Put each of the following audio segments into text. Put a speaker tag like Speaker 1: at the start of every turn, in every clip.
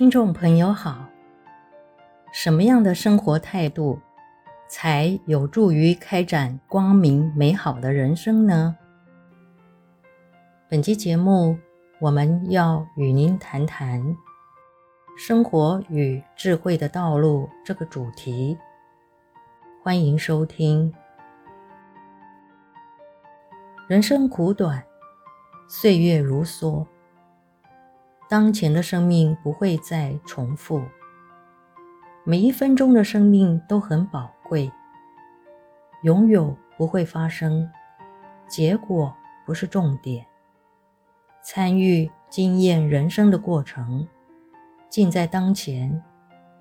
Speaker 1: 听众朋友好，什么样的生活态度才有助于开展光明美好的人生呢？本期节目我们要与您谈谈“生活与智慧的道路”这个主题。欢迎收听。人生苦短，岁月如梭。当前的生命不会再重复，每一分钟的生命都很宝贵。拥有不会发生，结果不是重点。参与经验人生的过程，尽在当前，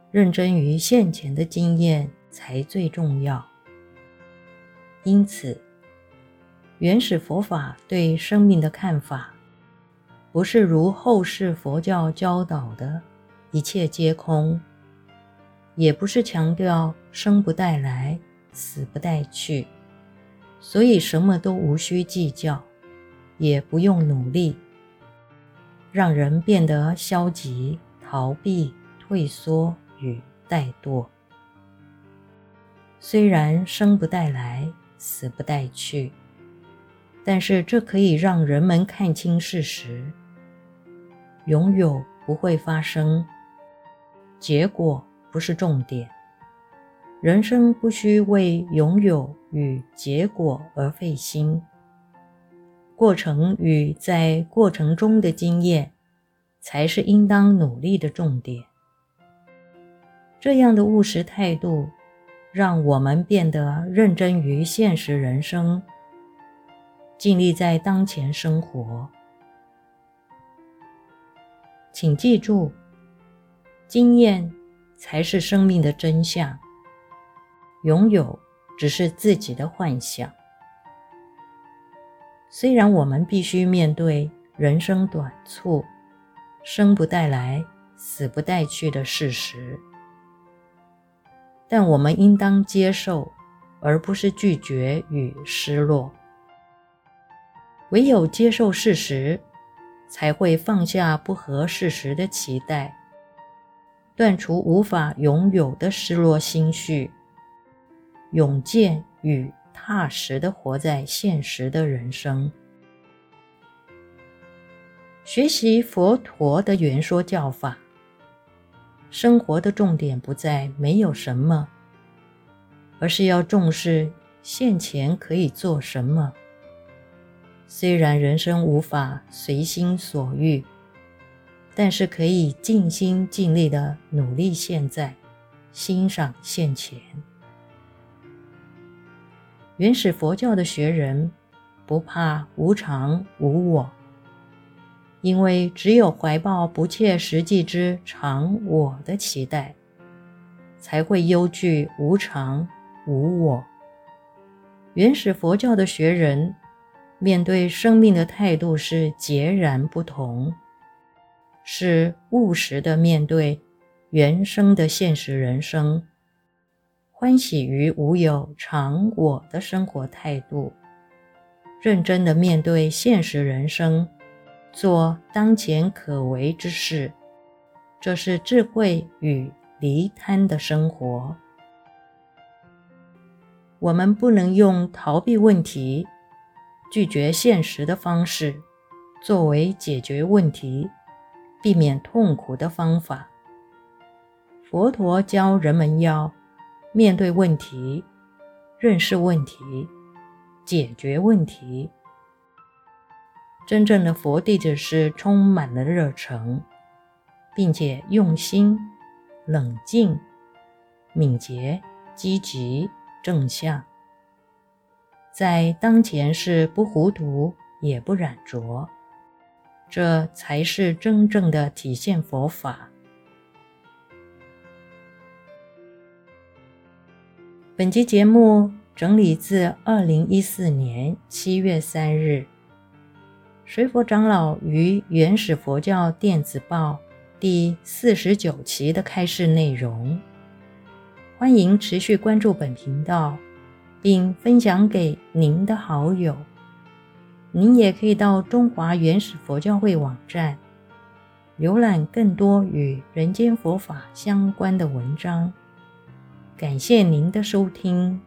Speaker 1: 认真于现前的经验才最重要。因此，原始佛法对生命的看法，不是如后世佛教教导的“一切皆空”，也不是强调“生不带来，死不带去”，所以什么都无需计较，也不用努力，让人变得消极、逃避、退缩与怠惰。虽然生不带来，死不带去，但是这可以让人们看清事实。拥有不会发生，结果不是重点。人生不需为拥有与结果而费心，过程与在过程中的经验，才是应当努力的重点。这样的务实态度，让我们变得认真于现实人生，尽力在当前生活。请记住，经验才是生命的真相，拥有只是自己的幻想。虽然我们必须面对人生短促、生不带来、死不带去的事实，但我们应当接受，而不是拒绝与失落。唯有接受事实，才会放下不合事实的期待，断除无法拥有的失落心绪，勇健与踏实的活在现实的人生。学习佛陀的圆说教法，生活的重点不在没有什么，而是要重视现前可以做什么。虽然人生无法随心所欲，但是可以尽心尽力的努力现在，欣赏现前。原始佛教的学人不怕无常无我，因为只有怀抱不切实际之常我的期待，才会忧惧无常无我。原始佛教的学人。面对生命的态度是截然不同，是务实的面对原生的现实人生，欢喜于无有常我的生活态度，认真的面对现实人生，做当前可为之事，这是智慧与离贪的生活。我们不能用逃避问题，拒绝现实的方式，作为解决问题、避免痛苦的方法。佛陀教人们要面对问题、认识问题、解决问题。真正的佛弟子是充满了热忱，并且用心、冷静、敏捷、积极、正向。在当前是不糊涂也不染浊，这才是真正的体现佛法。本集节目整理自二零一四年七月三日随佛长老于原始佛教电子报第四十九期的开示内容。欢迎持续关注本频道。并分享给您的好友。您也可以到中华原始佛教会网站浏览更多与人间佛法相关的文章。感谢您的收听。